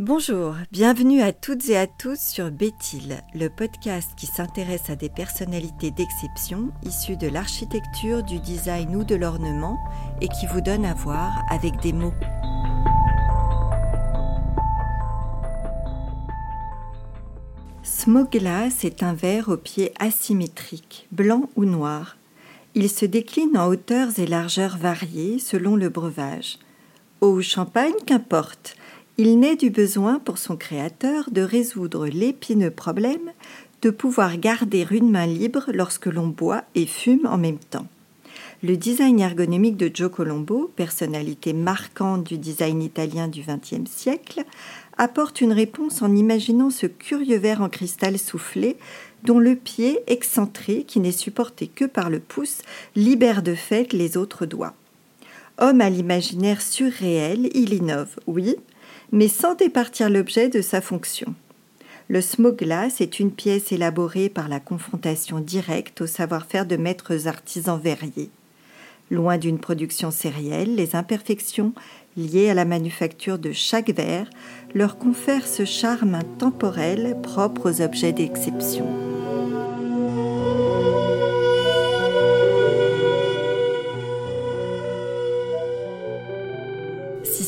Bonjour, bienvenue à toutes et à tous sur Béthil, le podcast qui s'intéresse à des personnalités d'exception issues de l'architecture, du design ou de l'ornement et qui vous donne à voir avec des mots. Smoke Glass est un verre au pied asymétrique, blanc ou noir. Il se décline en hauteurs et largeurs variées selon le breuvage. Eau ou champagne, qu'importe. Il naît du besoin pour son créateur de résoudre l'épineux problème de pouvoir garder une main libre lorsque l'on boit et fume en même temps. Le design ergonomique de Joe Colombo, personnalité marquante du design italien du XXe siècle, apporte une réponse en imaginant ce curieux verre en cristal soufflé dont le pied excentré, qui n'est supporté que par le pouce, libère de fait les autres doigts. Homme à l'imaginaire surréel, il innove, oui, mais sans départir l'objet de sa fonction. Le smoke glass est une pièce élaborée par la confrontation directe au savoir-faire de maîtres artisans verriers. Loin d'une production sérielle, les imperfections liées à la manufacture de chaque verre leur confèrent ce charme intemporel propre aux objets d'exception.